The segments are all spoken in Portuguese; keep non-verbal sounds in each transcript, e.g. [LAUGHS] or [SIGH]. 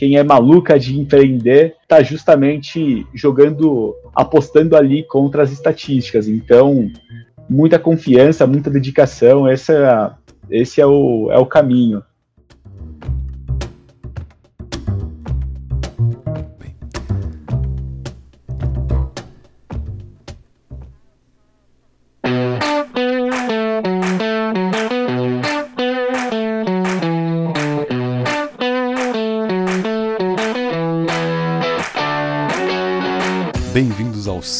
quem é maluca de empreender está justamente jogando, apostando ali contra as estatísticas. Então, muita confiança, muita dedicação, essa, esse é o, é o caminho.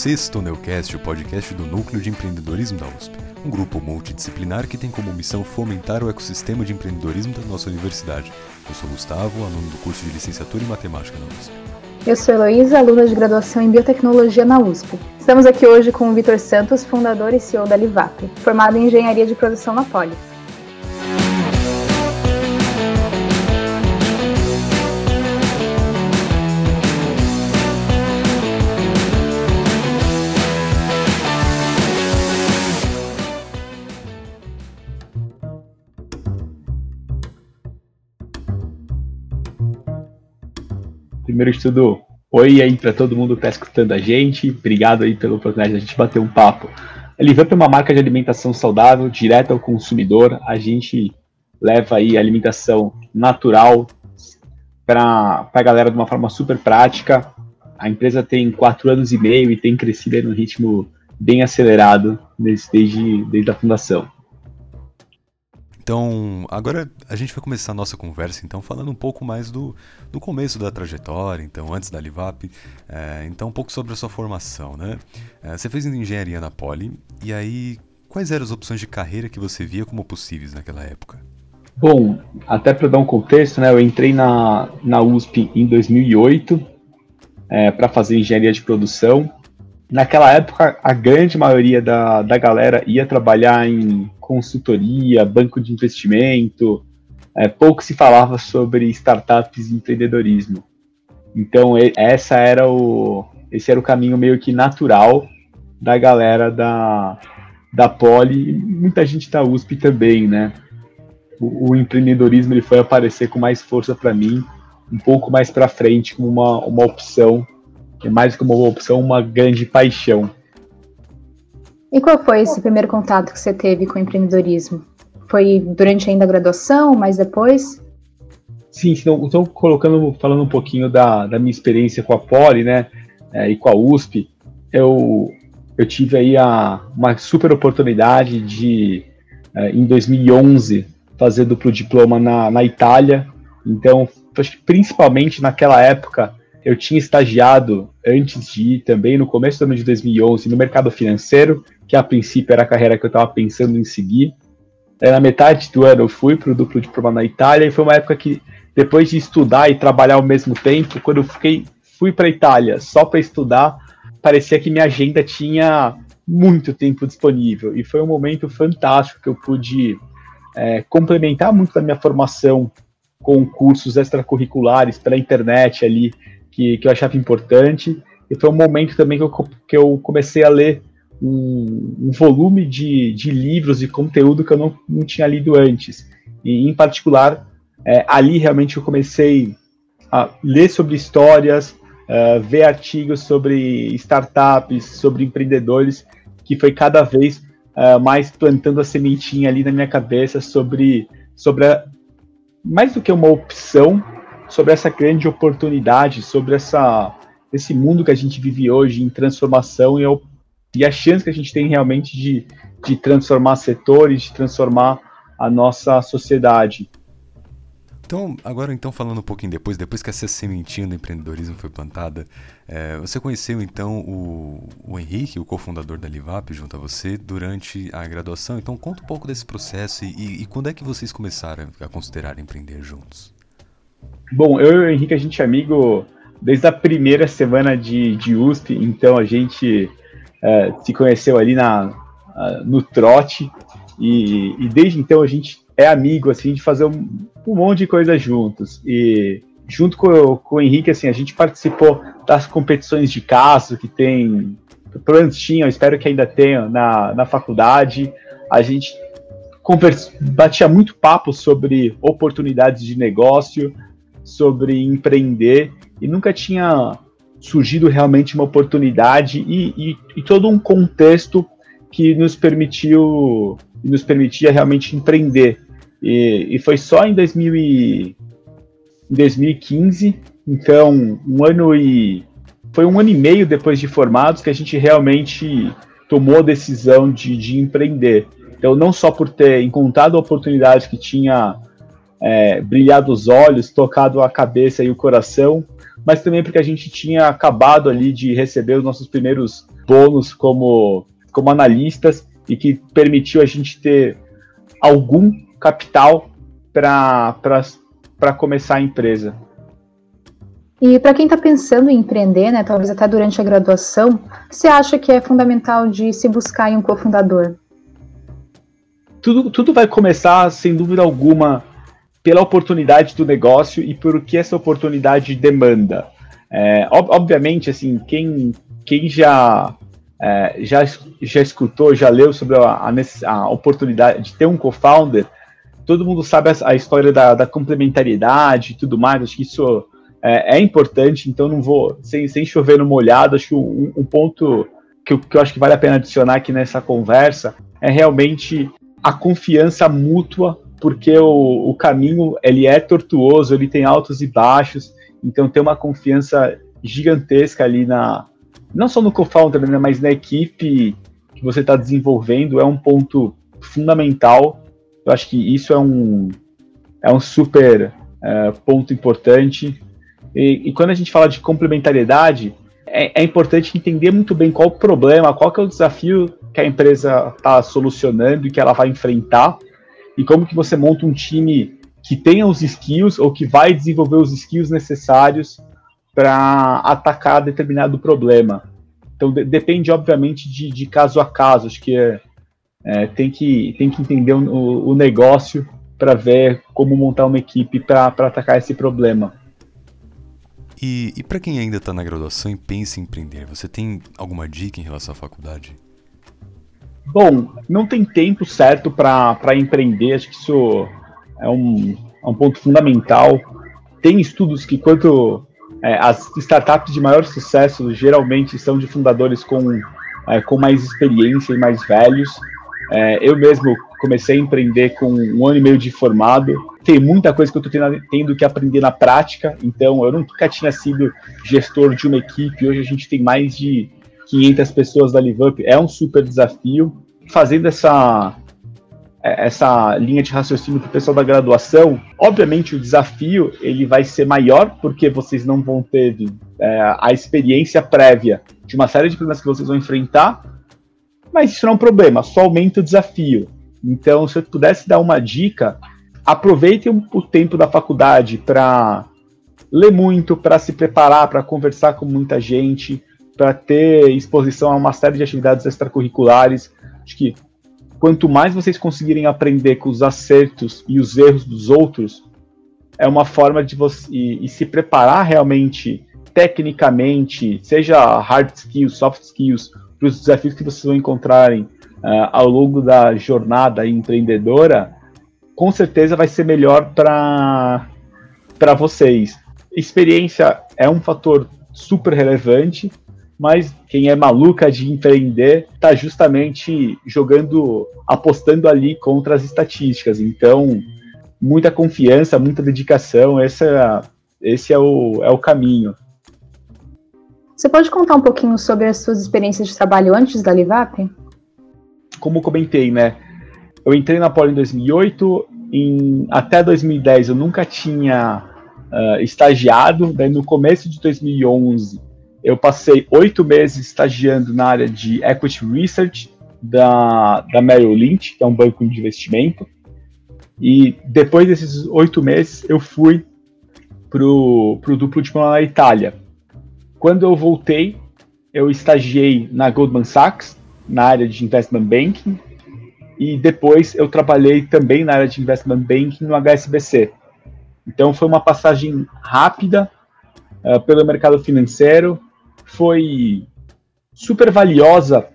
Sexto Neocast, o podcast do Núcleo de Empreendedorismo da USP, um grupo multidisciplinar que tem como missão fomentar o ecossistema de empreendedorismo da nossa universidade. Eu sou Gustavo, aluno do curso de licenciatura em matemática na USP. Eu sou Heloísa, aluna de graduação em biotecnologia na USP. Estamos aqui hoje com o Vitor Santos, fundador e CEO da Livap, formado em engenharia de produção na Poli. Primeiro de tudo, oi aí para todo mundo que está escutando a gente. Obrigado aí pela oportunidade de a gente bater um papo. A é uma marca de alimentação saudável, direta ao consumidor. A gente leva aí alimentação natural para a galera de uma forma super prática. A empresa tem quatro anos e meio e tem crescido no ritmo bem acelerado desde, desde a fundação. Então, agora a gente vai começar a nossa conversa, então, falando um pouco mais do, do começo da trajetória, então, antes da Livap, é, então, um pouco sobre a sua formação, né? É, você fez engenharia na Poli, e aí, quais eram as opções de carreira que você via como possíveis naquela época? Bom, até para dar um contexto, né, eu entrei na, na USP em 2008 é, para fazer engenharia de produção, naquela época, a grande maioria da, da galera ia trabalhar em consultoria, banco de investimento, é, pouco se falava sobre startups e empreendedorismo. Então, essa era o, esse era o caminho meio que natural da galera da, da Poli, e muita gente da USP também, né? O, o empreendedorismo ele foi aparecer com mais força para mim, um pouco mais para frente, como uma, uma opção é mais como uma opção, uma grande paixão. E qual foi esse primeiro contato que você teve com o empreendedorismo? Foi durante ainda a graduação, mas depois? Sim, então, então colocando, falando um pouquinho da, da minha experiência com a Poli, né, é, e com a USP, eu, eu tive aí a, uma super oportunidade de, é, em 2011, fazer duplo diploma na, na Itália. Então, principalmente naquela época, eu tinha estagiado antes de ir também, no começo do ano de 2011, no mercado financeiro, que a princípio era a carreira que eu estava pensando em seguir. Aí, na metade do ano eu fui para o duplo diploma na Itália e foi uma época que, depois de estudar e trabalhar ao mesmo tempo, quando eu fiquei, fui para a Itália só para estudar, parecia que minha agenda tinha muito tempo disponível. E foi um momento fantástico que eu pude é, complementar muito da minha formação com cursos extracurriculares pela internet ali que, que eu achava importante. E foi um momento também que eu, que eu comecei a ler um, um volume de, de livros e conteúdo que eu não, não tinha lido antes. E, em particular, é, ali realmente eu comecei a ler sobre histórias, uh, ver artigos sobre startups, sobre empreendedores, que foi cada vez uh, mais plantando a sementinha ali na minha cabeça sobre, sobre a, mais do que uma opção, sobre essa grande oportunidade, sobre essa, esse mundo que a gente vive hoje em transformação e, e a chance que a gente tem realmente de, de transformar setores, de transformar a nossa sociedade. Então, agora então falando um pouquinho depois, depois que essa sementinha do empreendedorismo foi plantada, é, você conheceu então o, o Henrique, o cofundador da Livap, junto a você, durante a graduação. Então conta um pouco desse processo e, e quando é que vocês começaram a considerar empreender juntos? Bom, eu e o Henrique, a gente é amigo desde a primeira semana de, de USP, então a gente é, se conheceu ali na, no trote, e, e, desde então a gente é amigo, assim, de fazer um, um monte de coisa juntos. E junto com, com o Henrique, assim, a gente participou das competições de caso que tem, tinham, espero que ainda tenham, na, na faculdade. A gente conversa, batia muito papo sobre oportunidades de negócio, sobre empreender e nunca tinha surgido realmente uma oportunidade e, e, e todo um contexto que nos permitiu nos permitia realmente empreender. E, e foi só em, 2000 e, em 2015, então um ano e foi um ano e meio depois de formados que a gente realmente tomou a decisão de, de empreender. Então, não só por ter encontrado a oportunidade que tinha é, brilhado os olhos, tocado a cabeça e o coração, mas também porque a gente tinha acabado ali de receber os nossos primeiros bônus como, como analistas e que permitiu a gente ter algum capital para começar a empresa. E para quem está pensando em empreender, né, talvez até durante a graduação, você acha que é fundamental de se buscar em um cofundador? Tudo, tudo vai começar, sem dúvida alguma, pela oportunidade do negócio e por que essa oportunidade demanda. É, ob obviamente, assim, quem, quem já, é, já, já escutou, já leu sobre a, a, a oportunidade de ter um co-founder, todo mundo sabe a, a história da, da, complementariedade e tudo mais, acho que isso é, é, importante, então não vou, sem, sem chover no molhado, acho que um, um ponto que que eu acho que vale a pena adicionar aqui nessa conversa é realmente a confiança mútua, porque o, o caminho ele é tortuoso, ele tem altos e baixos, então tem uma confiança gigantesca ali na, não só no co-founder, né, mas na equipe que você está desenvolvendo é um ponto fundamental. Eu acho que isso é um, é um super é, ponto importante. E, e, quando a gente fala de complementariedade, é, é, importante entender muito bem qual o problema, qual que é o desafio que a empresa está solucionando e que ela vai enfrentar, e como que você monta um time que tenha os skills ou que vai desenvolver os skills necessários para atacar determinado problema. Então de, depende, obviamente, de, de, caso a caso. Acho que é, é, tem, que, tem que entender o, o negócio para ver como montar uma equipe para atacar esse problema. E, e para quem ainda está na graduação e pensa em empreender, você tem alguma dica em relação à faculdade? Bom, não tem tempo certo para empreender, acho que isso é um, é um ponto fundamental. Tem estudos que, quanto é, as startups de maior sucesso, geralmente são de fundadores com, é, com mais experiência e mais velhos. É, eu mesmo comecei a empreender com um ano e meio de formado. Tem muita coisa que eu estou tendo, tendo, que aprender na prática, então eu nunca tinha sido gestor de uma equipe. Hoje a gente tem mais de 500 pessoas da LiveUp. É um super desafio. Fazendo essa, essa linha de raciocínio para o pessoal da graduação, obviamente o desafio ele vai ser maior porque vocês não vão ter é, a experiência prévia de uma série de problemas que vocês vão enfrentar, mas isso não é um problema, só aumenta o desafio. Então, se eu pudesse dar uma dica, aproveitem o tempo da faculdade para ler muito, para se preparar, para conversar com muita gente, para ter exposição a uma série de atividades extracurriculares. Acho que quanto mais vocês conseguirem aprender com os acertos e os erros dos outros, é uma forma de você e, e se preparar realmente tecnicamente, seja hard skills, soft skills, para os desafios que vocês vão encontrarem uh, ao longo da jornada empreendedora, com certeza vai ser melhor para vocês. Experiência é um fator super relevante, mas quem é maluca de empreender está justamente jogando, apostando ali contra as estatísticas. Então, muita confiança, muita dedicação, esse é, esse é, o, é o caminho. Você pode contar um pouquinho sobre as suas experiências de trabalho antes da Livap? como comentei, né? Eu entrei na Poli em 2008, em, até 2010 eu nunca tinha uh, estagiado, daí no começo de 2011 eu passei oito meses estagiando na área de Equity Research da, da Merrill Lynch, que é um banco de investimento, e depois desses oito meses eu fui pro, pro duplo diploma na Itália. Quando eu voltei, eu estagiei na Goldman Sachs, na área de investment banking e depois eu trabalhei também na área de investment banking no HSBC. Então foi uma passagem rápida uh, pelo mercado financeiro, foi super valiosa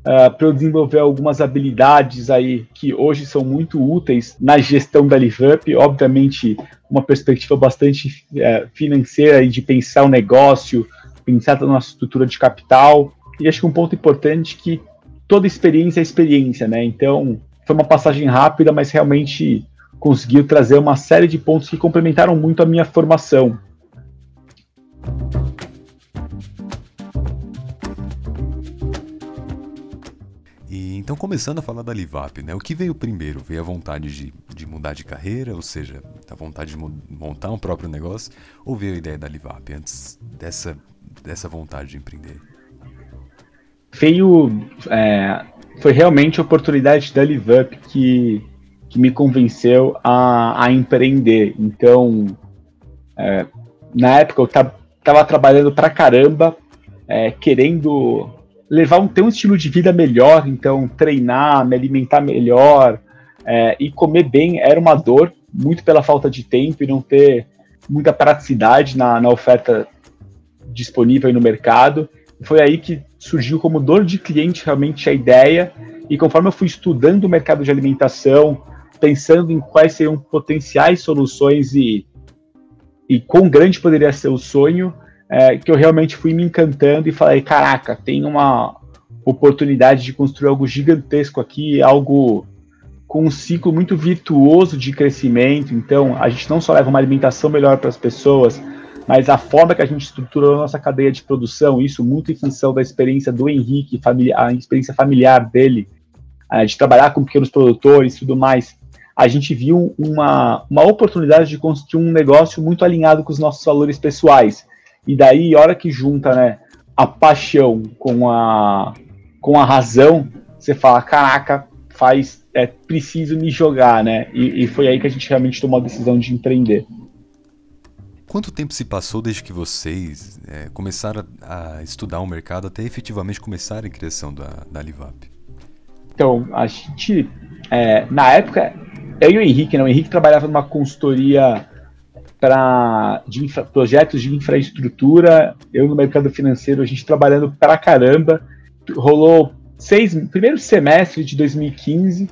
uh, para eu desenvolver algumas habilidades aí que hoje são muito úteis na gestão da LiveUp, obviamente uma perspectiva bastante uh, financeira e de pensar o negócio, pensar na nossa estrutura de capital, e acho que um ponto importante é que toda experiência é experiência, né? Então, foi uma passagem rápida, mas realmente conseguiu trazer uma série de pontos que complementaram muito a minha formação. Então, começando a falar da Livap, né? O que veio primeiro? Veio a vontade de, de mudar de carreira, ou seja, a vontade de montar um próprio negócio, ou veio a ideia da Livap antes dessa, dessa vontade de empreender? Veio. É, foi realmente a oportunidade da LiveUp que, que me convenceu a, a empreender. Então, é, na época eu estava trabalhando pra caramba, é, querendo levar um, ter um estilo de vida melhor, então treinar, me alimentar melhor é, e comer bem era uma dor, muito pela falta de tempo e não ter muita praticidade na, na oferta disponível no mercado. Foi aí que surgiu como dor de cliente realmente a ideia, e conforme eu fui estudando o mercado de alimentação, pensando em quais seriam potenciais soluções e, e quão grande poderia ser o sonho, é, que eu realmente fui me encantando e falei: caraca, tem uma oportunidade de construir algo gigantesco aqui, algo com um ciclo muito virtuoso de crescimento. Então, a gente não só leva uma alimentação melhor para as pessoas, mas a forma que a gente estruturou a nossa cadeia de produção, isso muito em função da experiência do Henrique, a experiência familiar dele, de trabalhar com pequenos produtores e tudo mais, a gente viu uma, uma oportunidade de construir um negócio muito alinhado com os nossos valores pessoais. E daí, a hora que junta né, a paixão com a, com a razão, você fala, caraca, faz, é preciso me jogar, né? E, e foi aí que a gente realmente tomou a decisão de empreender. Quanto tempo se passou desde que vocês é, começaram a, estudar o mercado até efetivamente começarem a criação da, da Livap? Então, a gente, é, na época, eu e o Henrique, né, o Henrique trabalhava numa consultoria para projetos de infraestrutura, eu no mercado financeiro, a gente trabalhando pra caramba. Rolou seis, primeiro semestre de 2015,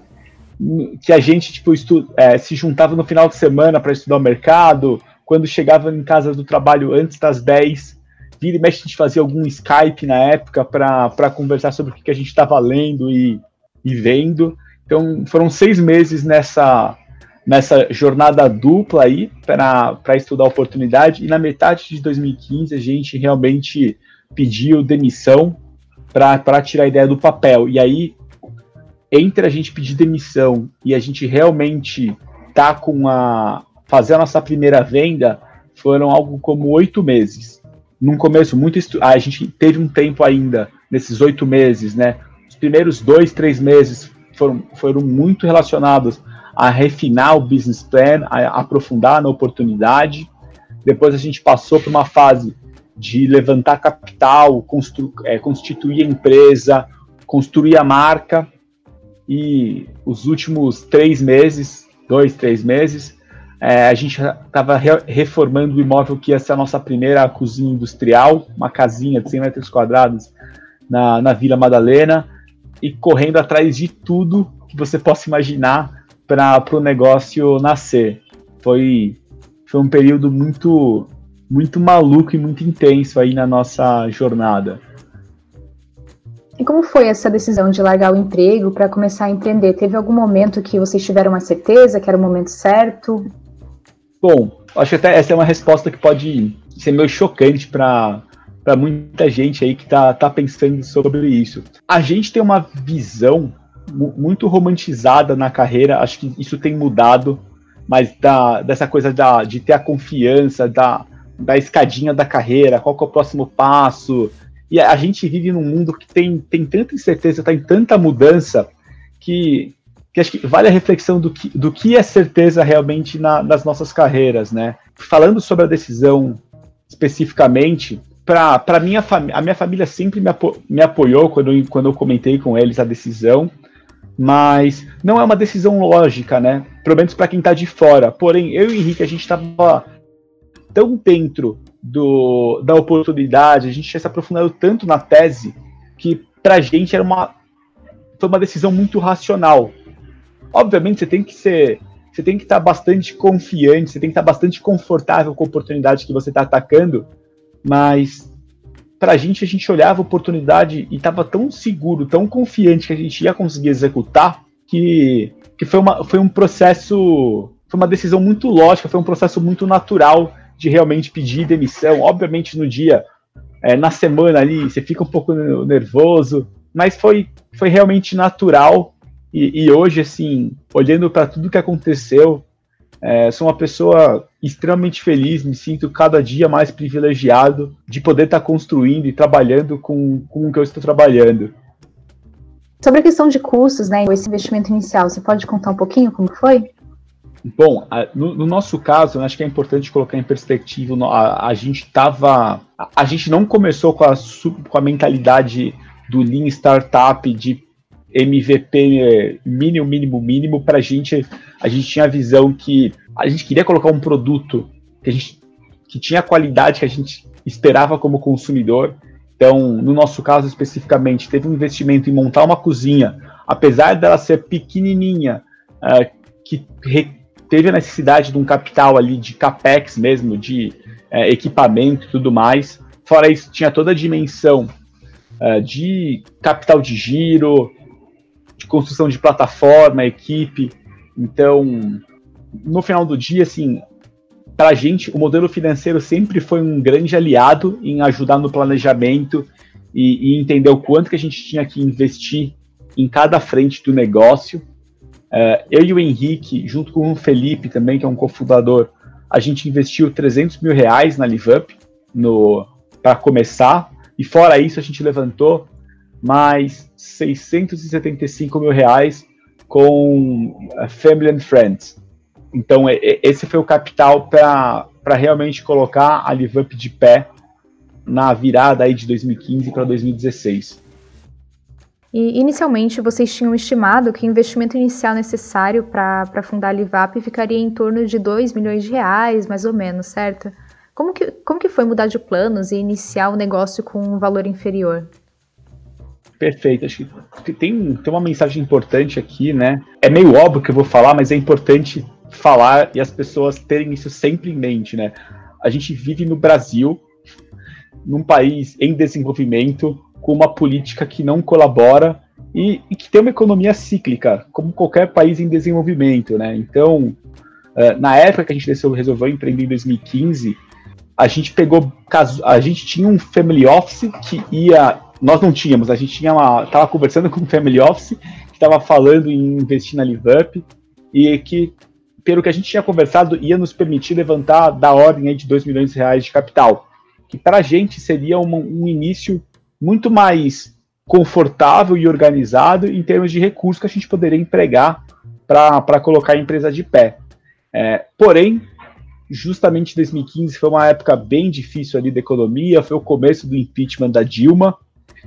que a gente tipo, estu, é, se juntava no final de semana para estudar o mercado, quando chegava em casa do trabalho antes das 10, vira e mexe a gente fazia algum Skype na época para conversar sobre o que, que a gente estava lendo e, e vendo. Então foram seis meses nessa, nessa jornada dupla aí para estudar a oportunidade, e na metade de 2015 a gente realmente pediu demissão para tirar a ideia do papel. E aí, entre a gente pedir demissão e a gente realmente tá com a, fazer a nossa primeira venda foram algo como oito meses. Num começo, muito ah, a gente teve um tempo ainda, nesses oito meses, né? Os primeiros dois, três meses foram, foram muito relacionados a refinar o business plan, a aprofundar na oportunidade. Depois a gente passou por uma fase de levantar capital, é, constituir a empresa, construir a marca. E os últimos três meses, dois, três meses, é, a gente estava re reformando o imóvel que ia ser a nossa primeira cozinha industrial, uma casinha de 100 metros quadrados na, na Vila Madalena, e correndo atrás de tudo que você possa imaginar para o negócio nascer. Foi, foi um período muito, muito maluco e muito intenso aí na nossa jornada. E como foi essa decisão de largar o emprego para começar a empreender? Teve algum momento que vocês tiveram uma certeza que era o momento certo? Bom, acho que até essa é uma resposta que pode ser meio chocante para muita gente aí que tá, tá pensando sobre isso. A gente tem uma visão muito romantizada na carreira, acho que isso tem mudado, mas da, dessa coisa da, de ter a confiança, da, da escadinha da carreira, qual que é o próximo passo. E a, a gente vive num mundo que tem, tem tanta incerteza, tem tanta mudança, que que acho que vale a reflexão do que, do que é certeza realmente na, nas nossas carreiras, né? Falando sobre a decisão especificamente, para minha a minha família sempre me, apo me apoiou quando eu, quando eu comentei com eles a decisão, mas não é uma decisão lógica, né? Pelo menos para quem está de fora. Porém, eu e o Henrique, a gente estava tão dentro do, da oportunidade, a gente tinha se aprofundado tanto na tese, que para a gente era uma foi uma decisão muito racional. Obviamente você tem que ser, você tem que estar bastante confiante, você tem que estar bastante confortável com a oportunidade que você está atacando, mas para a gente, a gente olhava a oportunidade e estava tão seguro, tão confiante que a gente ia conseguir executar, que, que foi, uma, foi um processo, foi uma decisão muito lógica, foi um processo muito natural de realmente pedir demissão. Obviamente, no dia, é, na semana ali, você fica um pouco nervoso, mas foi, foi realmente natural. E, e hoje, assim, olhando para tudo que aconteceu, é, sou uma pessoa extremamente feliz, me sinto cada dia mais privilegiado de poder estar tá construindo e trabalhando com, com o que eu estou trabalhando. Sobre a questão de custos, né, esse investimento inicial, você pode contar um pouquinho como foi? Bom, no, no, nosso caso, acho que é importante colocar em perspectiva, a, a gente estava, a, a, gente não começou com a, com a mentalidade do Lean Startup de MVP mínimo, mínimo, mínimo, para a gente, a gente tinha a visão que a gente queria colocar um produto que, a gente, que tinha a qualidade que a gente esperava como consumidor. Então, no nosso caso especificamente, teve um investimento em montar uma cozinha, apesar dela ser pequenininha, uh, que teve a necessidade de um capital ali de capex mesmo, de uh, equipamento e tudo mais. Fora isso, tinha toda a dimensão uh, de capital de giro, de construção de plataforma, equipe. Então, no final do dia, assim, para a gente, o modelo financeiro sempre foi um grande aliado em ajudar no planejamento e, e, entender o quanto que a gente tinha que investir em cada frente do negócio. Uh, eu e o Henrique, junto com o Felipe também, que é um cofundador, a gente investiu 300 mil reais na LiveUp para começar, e fora isso a gente levantou mais 675 mil reais com Family and Friends. Então, esse foi o capital para realmente colocar a LiveUp de pé na virada aí de 2015 para 2016. E inicialmente vocês tinham estimado que o investimento inicial necessário para fundar a LiveUp ficaria em torno de 2 milhões de reais, mais ou menos, certo? Como que, como que foi mudar de planos e iniciar o negócio com um valor inferior? Perfeito. Acho que tem, tem uma mensagem importante aqui, né? É meio óbvio que eu vou falar, mas é importante falar e as pessoas terem isso sempre em mente, né? A gente vive no Brasil, num país em desenvolvimento, com uma política que não colabora e, e que tem uma economia cíclica, como qualquer país em desenvolvimento, né? Então, uh, na época que a gente resolveu empreender em 2015, a gente pegou, a gente tinha um family office que ia nós não tínhamos, a gente tinha uma, tava conversando com o Family Office, que estava falando em investir na LiveUp, e que, pelo que a gente tinha conversado, ia nos permitir levantar da ordem de 2 milhões de reais de capital, que para a gente seria uma, um início muito mais confortável e organizado em termos de recursos que a gente poderia empregar para colocar a empresa de pé. É, porém, justamente 2015 foi uma época bem difícil ali da economia, foi o começo do impeachment da Dilma,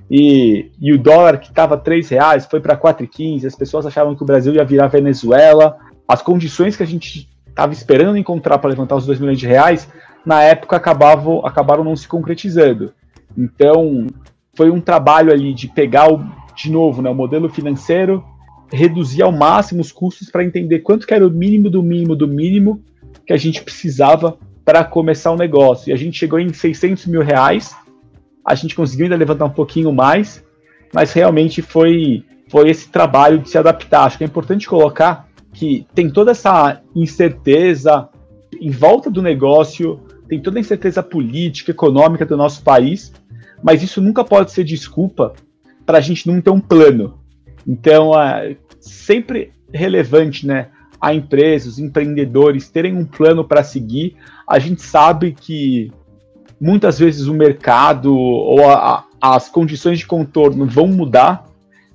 e, e o dólar que estava R$ reais foi para 4,15, as pessoas achavam que o Brasil ia virar Venezuela, as condições que a gente estava esperando encontrar para levantar os 2 milhões de reais, na época acabavam, acabaram não se concretizando. Então, foi um trabalho ali de pegar, o, de novo, né, o modelo financeiro, reduzir ao máximo os custos para entender quanto que era o mínimo do mínimo do mínimo que a gente precisava para começar o negócio. E a gente chegou em 600 mil reais, a gente conseguiu ainda levantar um pouquinho mais, mas realmente foi, foi esse trabalho de se adaptar. Acho que é importante colocar que tem toda essa incerteza em volta do negócio, tem toda a incerteza política, econômica do nosso país, mas isso nunca pode ser desculpa para a gente não ter um plano. Então, é sempre relevante, né? A empresas, empreendedores terem um plano para seguir. A gente sabe que muitas vezes o mercado ou a, a, as condições de contorno vão mudar,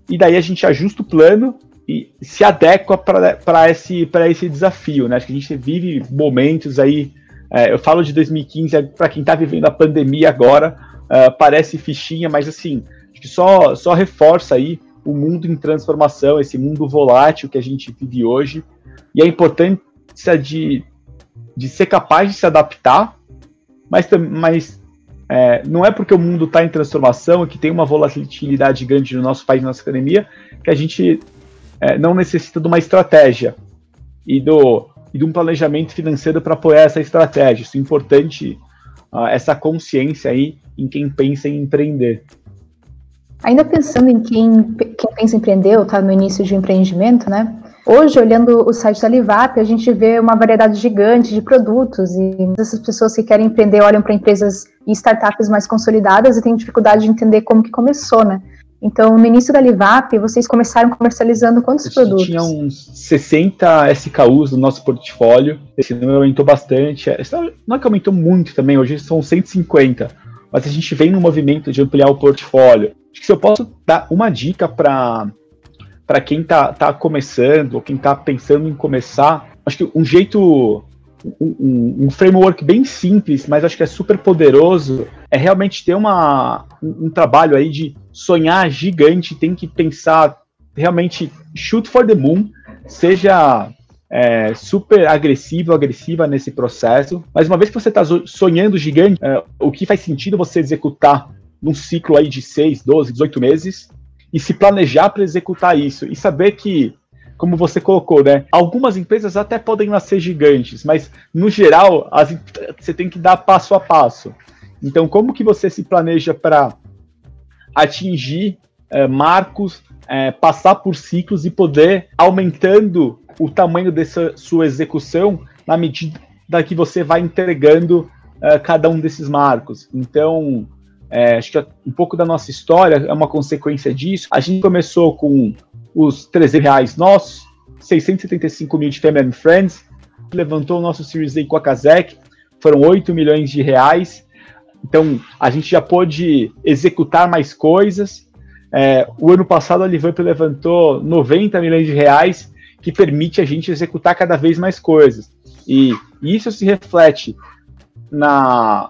e daí a gente ajusta o plano e se adequa para esse, esse desafio. Né? Acho que a gente vive momentos aí. É, eu falo de 2015 para quem está vivendo a pandemia agora, é, parece fichinha, mas assim, acho que só, só reforça aí o mundo em transformação, esse mundo volátil que a gente vive hoje, e a importância de, de ser capaz de se adaptar mas, mas é, não é porque o mundo está em transformação e que tem uma volatilidade grande no nosso país, na nossa academia, que a gente é, não necessita de uma estratégia e, do, e de um planejamento financeiro para apoiar essa estratégia. Isso é importante, uh, essa consciência aí em quem pensa em empreender. Ainda pensando em quem, quem pensa em empreender ou está no início de um empreendimento, né? Hoje, olhando o site da Livap, a gente vê uma variedade gigante de produtos e essas pessoas que querem empreender olham para empresas e startups mais consolidadas e têm dificuldade de entender como que começou, né? Então, no início da Livap, vocês começaram comercializando quantos a produtos? Tinha uns 60 SKUs no nosso portfólio. Esse número aumentou bastante. Não é que aumentou muito também, hoje são 150. Mas a gente vem no movimento de ampliar o portfólio. Acho que se eu posso dar uma dica para para quem está tá começando ou quem está pensando em começar, acho que um jeito, um, um, framework bem simples, mas acho que é super poderoso, é realmente ter uma, um, um trabalho aí de sonhar gigante, tem que pensar realmente shoot for the moon, seja é, super agressivo, agressiva nesse processo. Mas uma vez que você está sonhando gigante, é, o que faz sentido você executar num ciclo aí de 6, 12, 18 meses, e se planejar para executar isso e saber que, como você colocou, né, algumas empresas até podem nascer gigantes, mas no geral as, você tem que dar passo a passo. Então, como que você se planeja para atingir é, marcos, é, passar por ciclos e poder aumentando o tamanho dessa sua execução na medida que você vai entregando é, cada um desses marcos. Então, é, acho que um pouco da nossa história é uma consequência disso. A gente começou com os 300 reais nossos, 675 mil de Family and Friends, levantou o nosso Series A com a Kazek, foram 8 milhões de reais. Então, a gente já pôde executar mais coisas. É, o ano passado a Livamp levantou 90 milhões de reais, que permite a gente executar cada vez mais coisas. E isso se reflete na,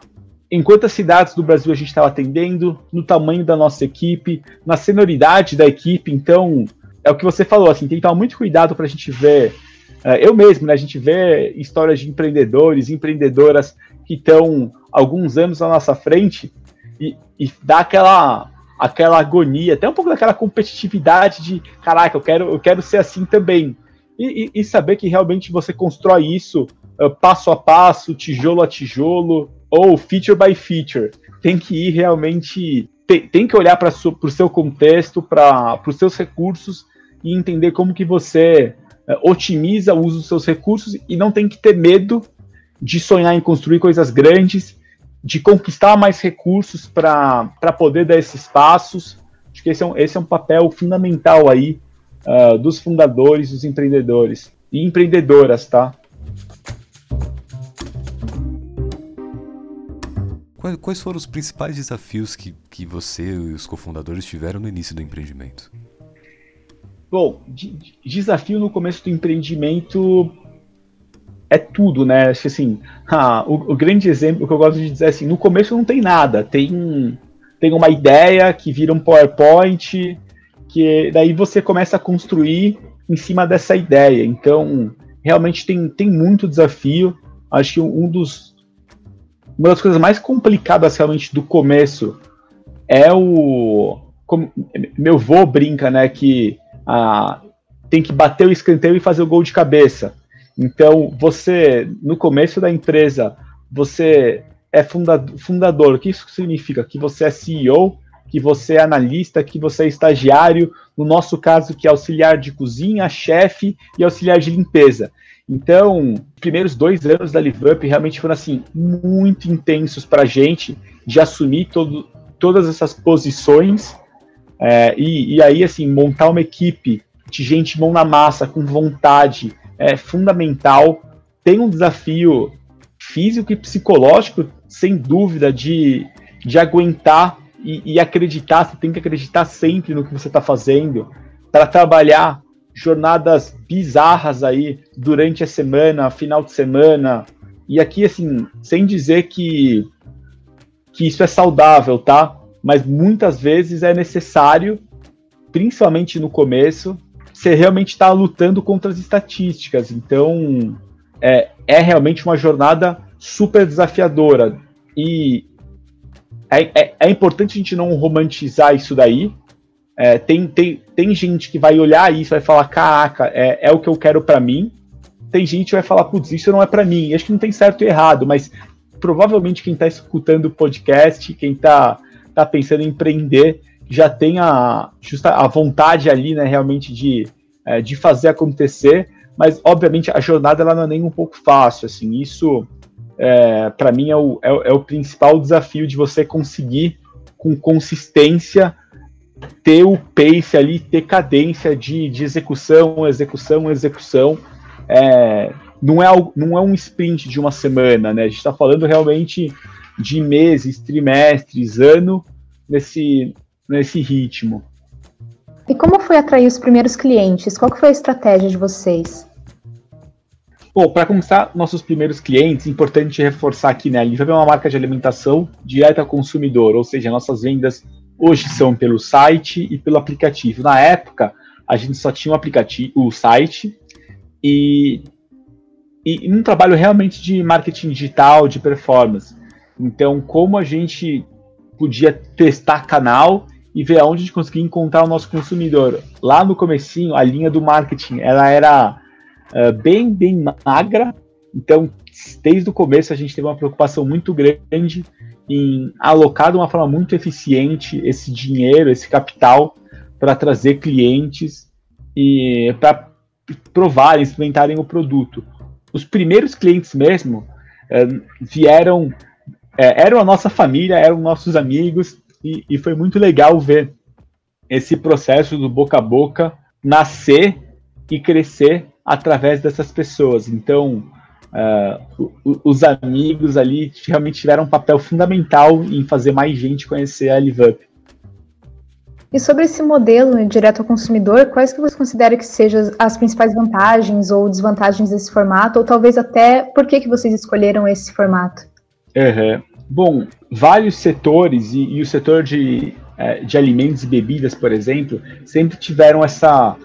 em quantas cidades do Brasil a gente estava atendendo, no tamanho da nossa equipe, na senioridade da equipe. Então, é o que você falou, assim, tem que tomar muito cuidado para a gente ver. Uh, eu mesmo, né, a gente vê histórias de empreendedores, empreendedoras que estão alguns anos à nossa frente e, e dá aquela aquela agonia, até um pouco daquela competitividade de caraca, eu quero, eu quero ser assim também. E, e, e saber que realmente você constrói isso uh, passo a passo, tijolo a tijolo, ou feature by feature. Tem que ir realmente. Tem, tem que olhar para o seu contexto, para os seus recursos e entender como que você uh, otimiza o uso dos seus recursos e não tem que ter medo de sonhar em construir coisas grandes, de conquistar mais recursos para poder dar esses passos. Acho que esse é um, esse é um papel fundamental aí uh, dos fundadores, dos empreendedores e empreendedoras, tá? Quais foram os principais desafios que, que você e os cofundadores tiveram no início do empreendimento? Bom, de, desafio no começo do empreendimento é tudo, né? Acho que assim, [LAUGHS] ah, o, o, grande exemplo que eu gosto de dizer é assim, no começo não tem nada, tem, tem uma ideia que vira um PowerPoint, que daí você começa a construir em cima dessa ideia. Então, realmente tem, tem muito desafio. Acho que um dos uma das coisas mais complicadas realmente do começo é o. Como, meu vô brinca, né? Que ah, tem que bater o escanteio e fazer o gol de cabeça. Então, você, no começo da empresa, você é fundador, fundador. O que isso significa? Que você é CEO, que você é analista, que você é estagiário, no nosso caso, que é auxiliar de cozinha, chefe e auxiliar de limpeza. Então, os primeiros dois anos da Live Up realmente foram assim muito intensos para a gente de assumir todo, todas essas posições é, e, e, aí assim montar uma equipe de gente mão na massa com vontade é fundamental. Tem um desafio físico e psicológico sem dúvida de, de aguentar e, e acreditar. Você tem que acreditar sempre no que você está fazendo para trabalhar jornadas bizarras aí durante a semana, final de semana. E aqui, assim, sem dizer que, que isso é saudável, tá? Mas muitas vezes é necessário, principalmente no começo, você realmente está lutando contra as estatísticas. Então, é, é realmente uma jornada super desafiadora. E é, é, é, importante a gente não romantizar isso daí. É, tem, tem, tem gente que vai olhar isso e vai falar, caraca, é, é o que eu quero para mim. Tem gente que vai falar, putz, isso não é para mim. Acho que não tem certo e errado, mas provavelmente quem está escutando o podcast, quem está tá pensando em empreender, já tem a, justa, a vontade ali, né, realmente de, é, de fazer acontecer. Mas, obviamente, a jornada ela não é nem um pouco fácil. Assim, isso é, para mim é o, é, é, o principal desafio de você conseguir com consistência ter o pace ali, ter cadência de, de execução, execução, execução. É, não, é, não é um sprint de uma semana, né? A gente está falando realmente de meses, trimestres, ano nesse, nesse ritmo. E como foi atrair os primeiros clientes? Qual foi a estratégia de vocês? Bom, para começar, nossos primeiros clientes, importante reforçar aqui, né? A Livre é uma marca de alimentação direta ao consumidor, ou seja, nossas vendas hoje são pelo site e pelo aplicativo. Na época, a gente só tinha o aplicativo, o site e, e um trabalho realmente de marketing digital, de performance. Então, como a gente podia testar canal e ver aonde a gente conseguia encontrar o nosso consumidor. Lá no comecinho, a linha do marketing, ela era uh, bem, bem magra. Então, desde o começo, a gente teve uma preocupação muito grande em alocar de uma forma muito eficiente esse dinheiro, esse capital, para trazer clientes e para provarem, experimentarem o produto. Os primeiros clientes mesmo uh, vieram, uh, eram a nossa família, eram nossos amigos, e, e foi muito legal ver esse processo do boca a boca nascer e crescer através dessas pessoas. Então, uh, os amigos ali realmente tiveram um papel fundamental em fazer mais gente conhecer a LiveUp. E sobre esse modelo direto ao consumidor, quais que você considera que sejam as principais vantagens ou desvantagens desse formato, ou talvez até por que, que vocês escolheram esse formato? Uhum. Bom, vários setores, e, e o setor de, é, de alimentos e bebidas, por exemplo, sempre tiveram essa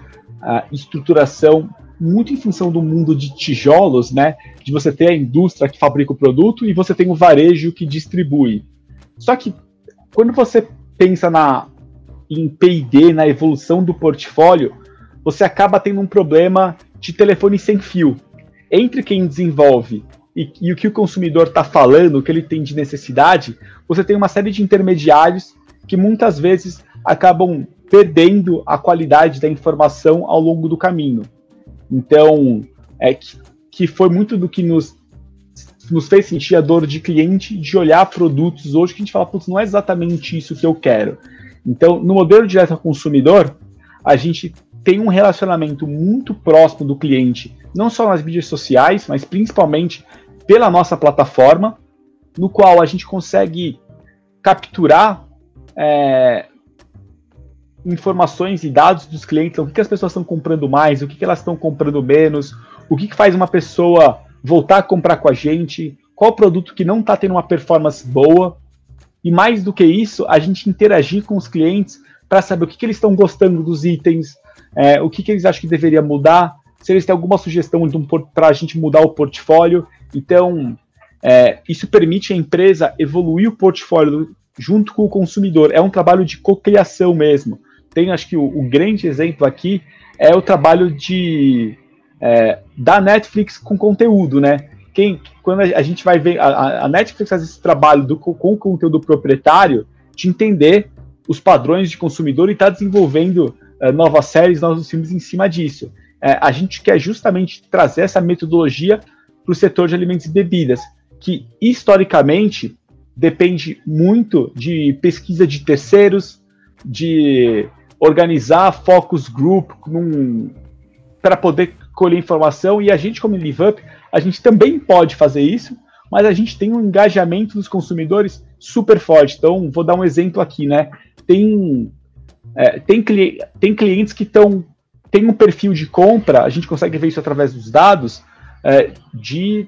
estruturação muito em função do mundo de tijolos, né? De você ter a indústria que fabrica o produto e você tem o varejo que distribui. Só que quando você pensa na em P&D, na evolução do portfólio, você acaba tendo um problema de telefone sem fio entre quem desenvolve e, e o que o consumidor está falando, o que ele tem de necessidade. Você tem uma série de intermediários que muitas vezes acabam perdendo a qualidade da informação ao longo do caminho. Então, é que, que foi muito do que nos, nos fez sentir a dor de cliente de olhar produtos hoje que a gente fala, putz, não é exatamente isso que eu quero. Então, no modelo direto ao consumidor, a gente tem um relacionamento muito próximo do cliente, não só nas mídias sociais, mas principalmente pela nossa plataforma, no qual a gente consegue capturar é, informações e dados dos clientes, o que, que as pessoas estão comprando mais, o que, que elas estão comprando menos, o que, que faz uma pessoa voltar a comprar com a gente, qual produto que não está tendo uma performance boa. E mais do que isso, a gente interagir com os clientes para saber o que, que eles estão gostando dos itens, é, o que, que eles acham que deveria mudar, se eles têm alguma sugestão para a gente mudar o portfólio. Então, é, isso permite a empresa evoluir o portfólio junto com o consumidor. É um trabalho de cocriação mesmo tem, acho que o, o grande exemplo aqui é o trabalho de é, da Netflix com conteúdo, né? Quem, quando a, gente vai ver, a, a, Netflix faz esse trabalho do, com o conteúdo proprietário de entender os padrões de consumidor e está desenvolvendo é, novas séries, novos filmes em cima disso. É, a gente quer justamente trazer essa metodologia para o setor de alimentos e bebidas, que historicamente depende muito de pesquisa de terceiros, de organizar focus group para poder colher informação e a gente como LiveUp, a gente também pode fazer isso, mas a gente tem um engajamento dos consumidores super forte. Então, vou dar um exemplo aqui, né? Tem, é, tem, cli tem clientes que estão tem um perfil de compra, a gente consegue ver isso através dos dados, é, de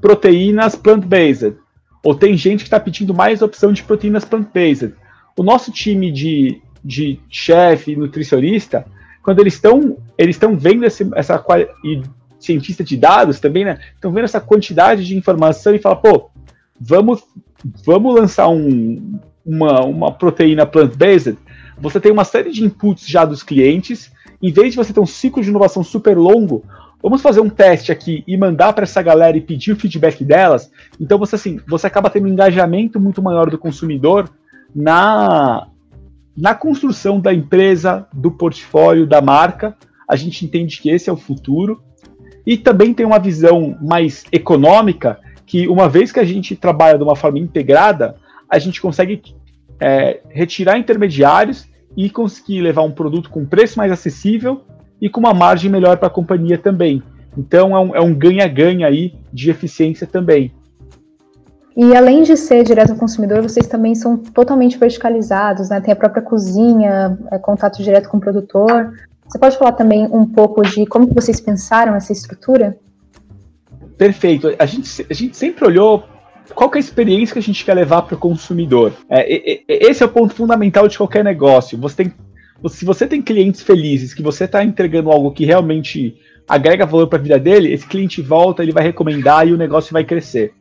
proteínas plant-based. Ou tem gente que está pedindo mais opção de proteínas plant-based. O nosso time de, de chefe, nutricionista, quando eles estão eles estão vendo esse, essa e cientista de dados também, né? Estão vendo essa quantidade de informação e fala, pô, vamos vamos lançar um uma, uma proteína plant-based, você tem uma série de inputs já dos clientes. Em vez de você ter um ciclo de inovação super longo, vamos fazer um teste aqui e mandar para essa galera e pedir o feedback delas. Então você assim, você acaba tendo um engajamento muito maior do consumidor na na construção da empresa, do portfólio, da marca. A gente entende que esse é o futuro. E também tem uma visão mais econômica, que uma vez que a gente trabalha de uma forma integrada, a gente consegue é, retirar intermediários e conseguir levar um produto com preço mais acessível e com uma margem melhor para a companhia também. Então é um é ganha-ganha um aí de eficiência também. E além de ser direto ao consumidor, vocês também são totalmente verticalizados, né? Tem a própria cozinha, é, contato direto com o produtor. Você pode falar também um pouco de como que vocês pensaram essa estrutura? Perfeito. A gente, a gente sempre olhou qual é a experiência que a gente quer levar para o consumidor. É, esse é o ponto fundamental de qualquer negócio. Você tem, se você tem clientes felizes, que você está entregando algo que realmente agrega valor para a vida dele, esse cliente volta, ele vai recomendar e o negócio vai crescer.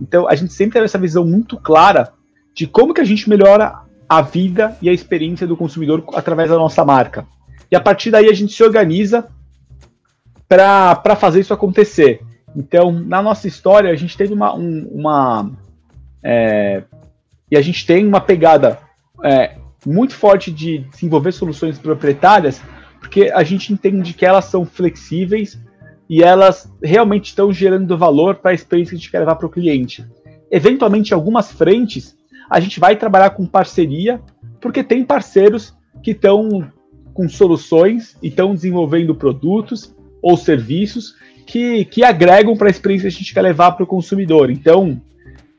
Então a gente sempre teve essa visão muito clara de como que a gente melhora a vida e a experiência do consumidor através da nossa marca. E a partir daí a gente se organiza para fazer isso acontecer. Então, na nossa história, a gente teve uma. Um, uma é, e a gente tem uma pegada é, muito forte de desenvolver soluções proprietárias, porque a gente entende que elas são flexíveis e elas realmente estão gerando valor para a experiência que a gente quer levar para o cliente. Eventualmente, em algumas frentes, a gente vai trabalhar com parceria, porque tem parceiros que estão com soluções e estão desenvolvendo produtos ou serviços que, que agregam para a experiência que a gente quer levar para o consumidor. Então,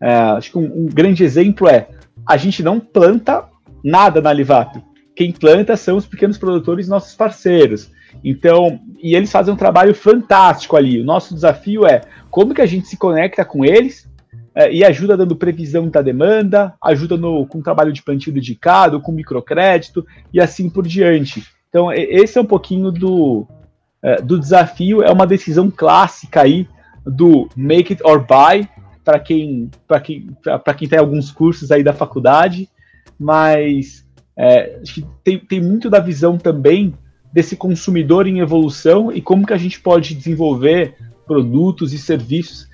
é, acho que um, um, grande exemplo é a gente não planta nada na Livap. Quem planta são os pequenos produtores nossos parceiros. Então, e eles fazem um trabalho fantástico ali. O nosso desafio é como que a gente se conecta com eles é, e ajuda dando previsão da demanda, ajuda no, com trabalho de plantio dedicado, com microcrédito e assim por diante. Então, esse é um pouquinho do, é, do desafio. É uma decisão clássica aí do make it or buy para quem para quem para quem tem alguns cursos aí da faculdade, mas é, tem, tem muito da visão também desse consumidor em evolução e como que a gente pode desenvolver produtos e serviços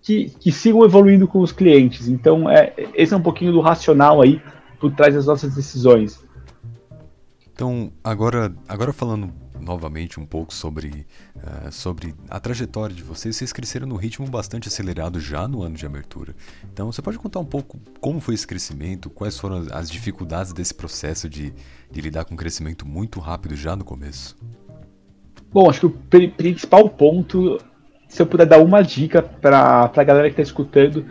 que, que sigam evoluindo com os clientes. Então, é, esse é um pouquinho do racional aí por trás das nossas decisões. Então, agora, agora falando novamente um pouco sobre, uh, sobre a trajetória de vocês. Vocês cresceram no ritmo bastante acelerado já no ano de abertura. Então, você pode contar um pouco como foi esse crescimento, quais foram as dificuldades desse processo de, de lidar com um crescimento muito rápido já no começo? Bom, acho que o principal ponto, se eu puder dar uma dica para a galera que está escutando,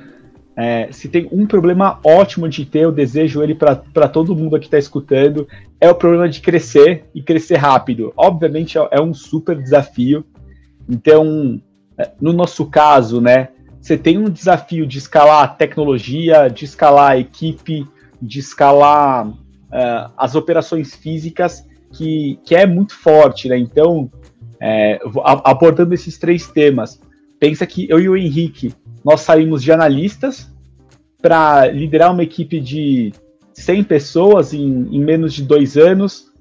é, se tem um problema ótimo de ter, eu desejo ele para todo mundo que está escutando, é o problema de crescer e crescer rápido. Obviamente é, é um super desafio. Então, é, no nosso caso, né, você tem um desafio de escalar tecnologia, de escalar a equipe, de escalar uh, as operações físicas, que, que é muito forte, né? Então, é, abordando esses três temas, pensa que eu e o Henrique nós saímos de analistas para liderar uma equipe de 100 pessoas em, em, menos de dois anos,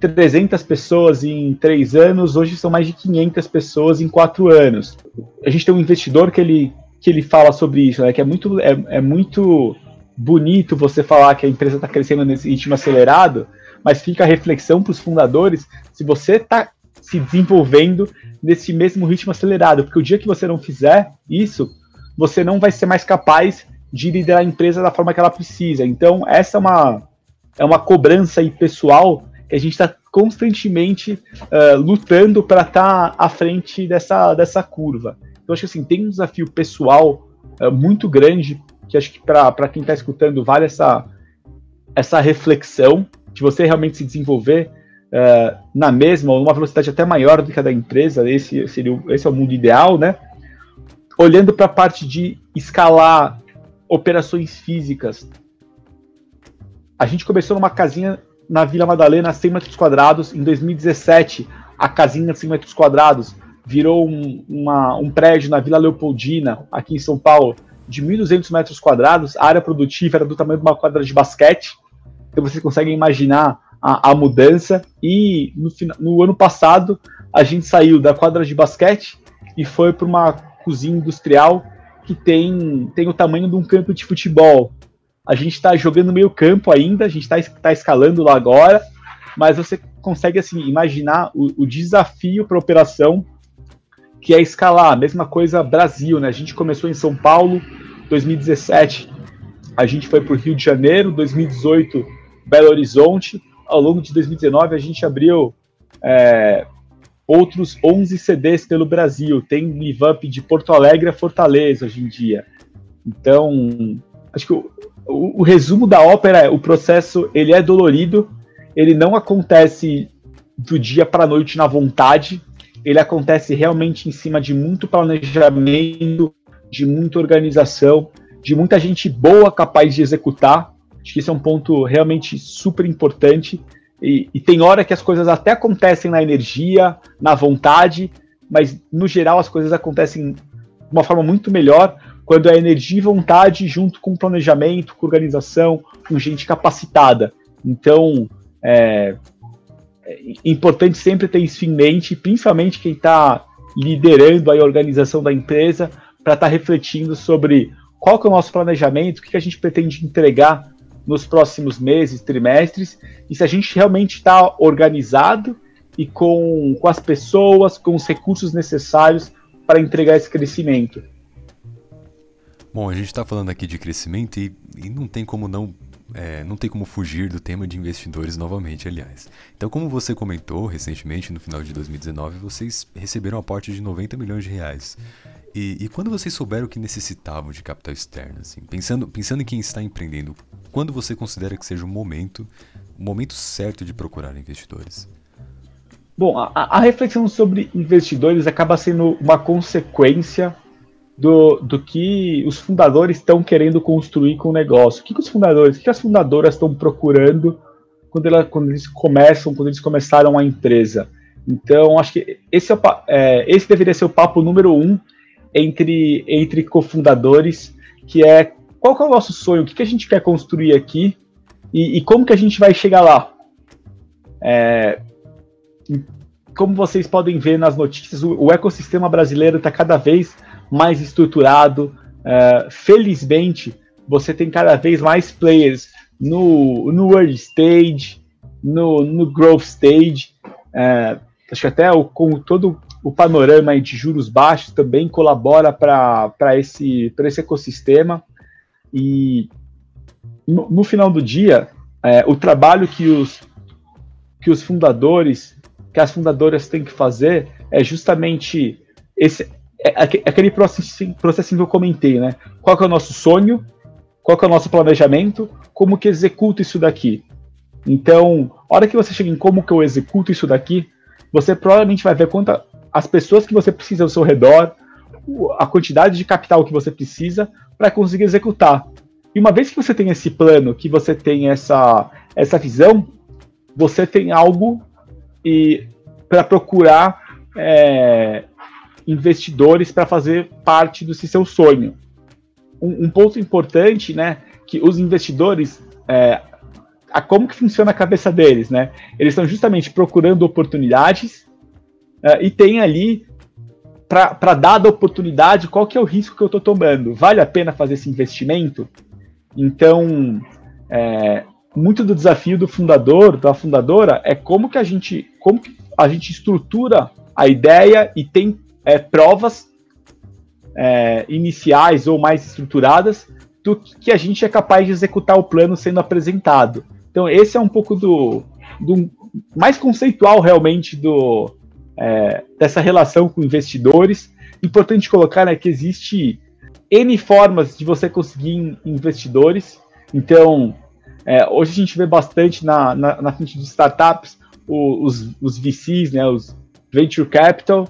300 pessoas em três anos, hoje são mais de 500 pessoas em quatro anos. A gente tem um investidor que ele, que ele fala sobre isso, né, que é muito, é, é muito bonito você falar que a empresa está crescendo nesse ritmo acelerado, mas fica a reflexão para os fundadores se você está se desenvolvendo nesse mesmo ritmo acelerado, porque o dia que você não fizer isso, você não vai ser mais capaz de liderar a empresa da forma que ela precisa. Então, essa é uma, é uma cobrança aí pessoal que a gente está constantemente uh, lutando para estar tá à frente dessa, dessa curva. Então, acho que assim, tem um desafio pessoal uh, muito grande, que acho que para quem está escutando vale essa, essa reflexão de você realmente se desenvolver uh, na mesma, ou numa velocidade até maior do que a da empresa, esse, seria, esse é o mundo ideal, né? Olhando para a parte de escalar operações físicas, a gente começou numa casinha na Vila Madalena, 100 metros quadrados. Em 2017, a casinha de 100 metros quadrados virou um, uma, um prédio na Vila Leopoldina, aqui em São Paulo, de 1.200 metros quadrados, a área produtiva era do tamanho de uma quadra de basquete, então vocês conseguem imaginar a, a mudança, e no, no ano passado a gente saiu da quadra de basquete e foi para uma cozinha industrial que tem, tem o tamanho de um campo de futebol. A gente está jogando meio campo ainda, a gente está tá escalando lá agora, mas você consegue assim imaginar o, o desafio para a operação que é escalar. Mesma coisa Brasil, né? A gente começou em São Paulo, 2017, a gente foi para o Rio de Janeiro, 2018 Belo Horizonte. Ao longo de 2019 a gente abriu é, outros 11 CDs pelo Brasil. Tem Live Up de Porto Alegre a Fortaleza hoje em dia. Então, acho que o, o, o resumo da ópera é o processo ele é dolorido, ele não acontece do dia para a noite na vontade, ele acontece realmente em cima de muito planejamento, de muita organização, de muita gente boa capaz de executar. Acho que esse é um ponto realmente super importante. E, e, tem hora que as coisas até acontecem na energia, na vontade, mas no geral as coisas acontecem de uma forma muito melhor quando é energia e vontade junto com planejamento, com organização, com gente capacitada. Então, é, é importante sempre ter isso em mente, principalmente quem está liderando a organização da empresa, para estar tá refletindo sobre qual que é o nosso planejamento, o que, que a gente pretende entregar nos próximos meses, trimestres, e se a gente realmente está organizado e com, com as pessoas, com os recursos necessários para entregar esse crescimento. Bom, a gente está falando aqui de crescimento e, e não tem como não é, não tem como fugir do tema de investidores novamente, aliás. Então, como você comentou recentemente, no final de 2019, vocês receberam um aporte de 90 milhões de reais. E, e, quando vocês souberam que necessitavam de capital externo, assim, pensando, pensando em quem está empreendendo, quando você considera que seja o momento, o momento certo de procurar investidores? Bom, a, a reflexão sobre investidores acaba sendo uma consequência do, do que os fundadores estão querendo construir com o negócio. O que, que os fundadores, o que as fundadoras estão procurando quando, ela, quando eles começam, quando eles começaram a empresa? Então, acho que esse, é, é, esse deveria ser o papo número um entre, entre cofundadores, que é qual que é o nosso sonho, o que, que a gente quer construir aqui e, e como que a gente vai chegar lá. É, como vocês podem ver nas notícias, o, o ecossistema brasileiro está cada vez mais estruturado. É, felizmente, você tem cada vez mais players no, no early stage, no, no growth stage. É, acho que até o, com todo o panorama de juros baixos também colabora para esse, esse ecossistema. E no, no final do dia, é, o trabalho que os, que os fundadores, que as fundadoras têm que fazer é justamente esse, é, aquele processinho, processinho que eu comentei, né? Qual é o nosso sonho? Qual é o nosso planejamento? Como que executa isso daqui? Então, a hora que você chega em como que eu executo isso daqui, você provavelmente vai ver quanta, as pessoas que você precisa ao seu redor, a quantidade de capital que você precisa para conseguir executar. E uma vez que você tem esse plano, que você tem essa, essa visão, você tem algo e para procurar é, investidores para fazer parte do seu sonho. Um, um, ponto importante, né, que os investidores, é, a como que funciona a cabeça deles, né? Eles estão justamente procurando oportunidades Uh, e tem ali, para dada oportunidade, qual que é o risco que eu estou tomando? Vale a pena fazer esse investimento? Então, é, muito do desafio do fundador, da fundadora, é como que a gente, como que a gente estrutura a ideia e tem é, provas é, iniciais ou mais estruturadas do que a gente é capaz de executar o plano sendo apresentado. Então, esse é um pouco do, do mais conceitual realmente do, é, dessa relação com investidores. Importante colocar né, que existe N formas de você conseguir investidores. Então, é, hoje a gente vê bastante na, na, na frente de startups os, os VCs, né, os Venture Capital.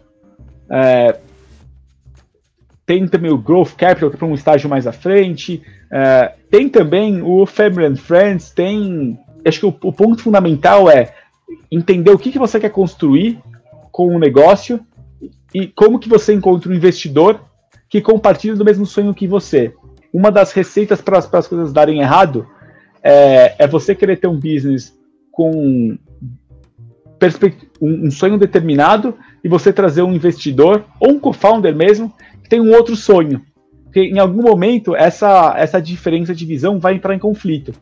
É, tem também o Growth Capital, que é para um estágio mais à frente. É, tem também o Family and Friends. Tem. Acho que o, o ponto fundamental é entender o que, que você quer construir com o um negócio e como que você encontra um investidor que compartilha do mesmo sonho que você. uma das receitas para as coisas darem errado é, é você querer ter um business com um, um sonho determinado e você trazer um investidor ou um co-founder mesmo que tem um outro sonho. Porque em algum momento essa, essa diferença de visão vai entrar em conflito.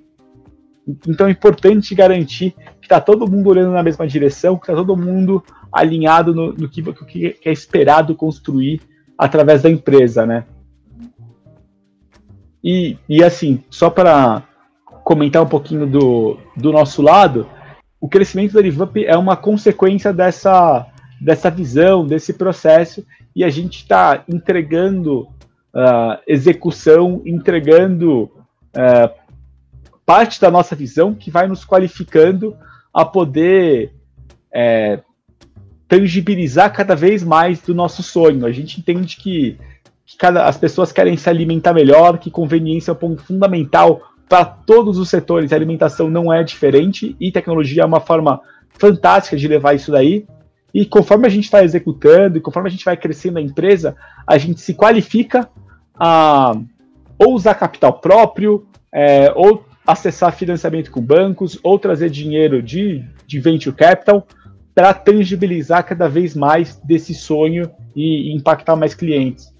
Então é importante garantir que está todo mundo olhando na mesma direção, que está todo mundo alinhado no, no que, que, é esperado construir através da empresa, né? E, e assim, só para comentar um pouquinho do, do nosso lado, o crescimento da LiveUp é uma consequência dessa, dessa visão, desse processo, e a gente está entregando uh, execução, entregando uh, parte da nossa visão que vai nos qualificando a poder é, tangibilizar cada vez mais do nosso sonho. A gente entende que, que cada, as pessoas querem se alimentar melhor, que conveniência é um ponto fundamental para todos os setores. A alimentação não é diferente e tecnologia é uma forma fantástica de levar isso daí. E conforme a gente está executando e conforme a gente vai crescendo na empresa, a gente se qualifica a ou usar capital próprio, é, ou acessar financiamento com bancos, ou trazer dinheiro de, de venture capital para tangibilizar cada vez mais desse sonho e, e impactar mais clientes.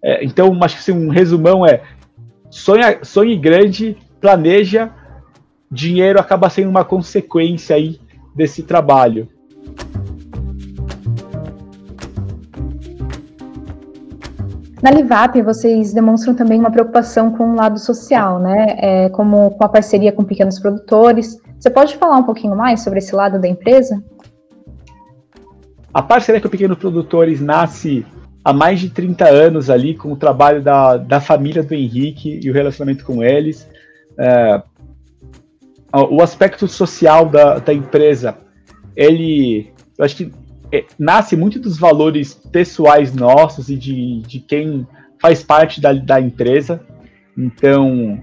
É, então, acho que assim, um resumão é sonha, sonhe grande, planeja, dinheiro acaba sendo uma consequência aí desse trabalho. Na Livap, vocês demonstram também uma preocupação com o lado social, né? É, como com a parceria com pequenos produtores. Você pode falar um pouquinho mais sobre esse lado da empresa? A parceria com pequenos produtores nasce há mais de 30 anos ali com o trabalho da, da família do Henrique e o relacionamento com eles. É, o aspecto social da, da empresa, ele, eu acho que é, nasce muito dos valores pessoais nossos e de, de quem faz parte da, da empresa. Então,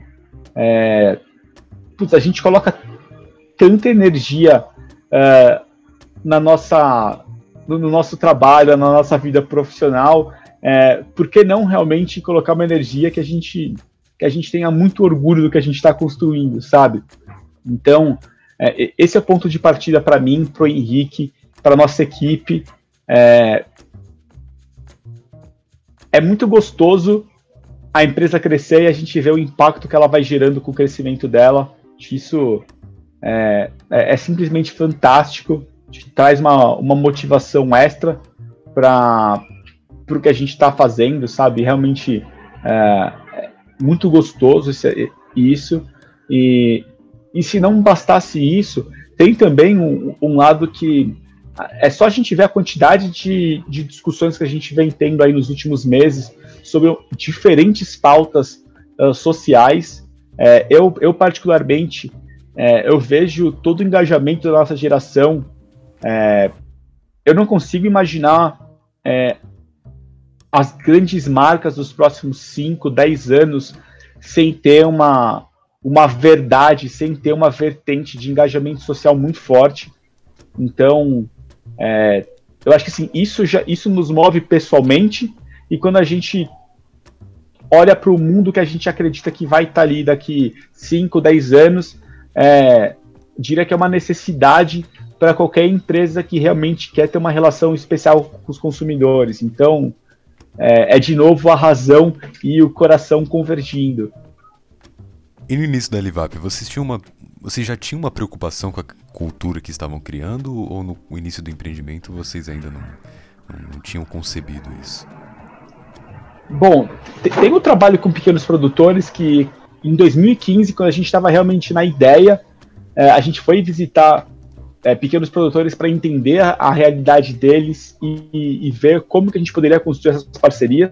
é, putz, a gente coloca tanta energia é, na nossa, no nosso trabalho, na nossa vida profissional, é, por que não realmente colocar uma energia que a gente, que a gente tenha muito orgulho do que a gente está construindo, sabe? Então, é, esse é o ponto de partida para mim, para o Henrique, para nossa equipe. É, é muito gostoso a empresa crescer e a gente ver o impacto que ela vai gerando com o crescimento dela. Isso é, é, é simplesmente fantástico. Traz uma, uma motivação extra para o que a gente está fazendo, sabe? Realmente é, é muito gostoso isso. E, e se não bastasse isso, tem também um, um lado que é só a gente ver a quantidade de, de discussões que a gente vem tendo aí nos últimos meses sobre diferentes pautas uh, sociais. É, eu, eu, particularmente, é, eu vejo todo o engajamento da nossa geração. É, eu não consigo imaginar é, as grandes marcas dos próximos 5, 10 anos sem ter uma, uma verdade, sem ter uma vertente de engajamento social muito forte. Então, é, eu acho que assim, isso, já, isso nos move pessoalmente, e quando a gente olha para o mundo que a gente acredita que vai estar tá ali daqui 5, 10 anos, é, diria que é uma necessidade para qualquer empresa que realmente quer ter uma relação especial com os consumidores. Então, é, é de novo a razão e o coração convergindo. E no início da Livap, vocês tinham uma vocês já tinham uma preocupação com a cultura que estavam criando ou no início do empreendimento vocês ainda não, não tinham concebido isso? Bom, tem um trabalho com pequenos produtores que em 2015, quando a gente estava realmente na ideia, é, a gente foi visitar é, pequenos produtores para entender a, realidade deles e, e, ver como que a gente poderia construir essas parcerias.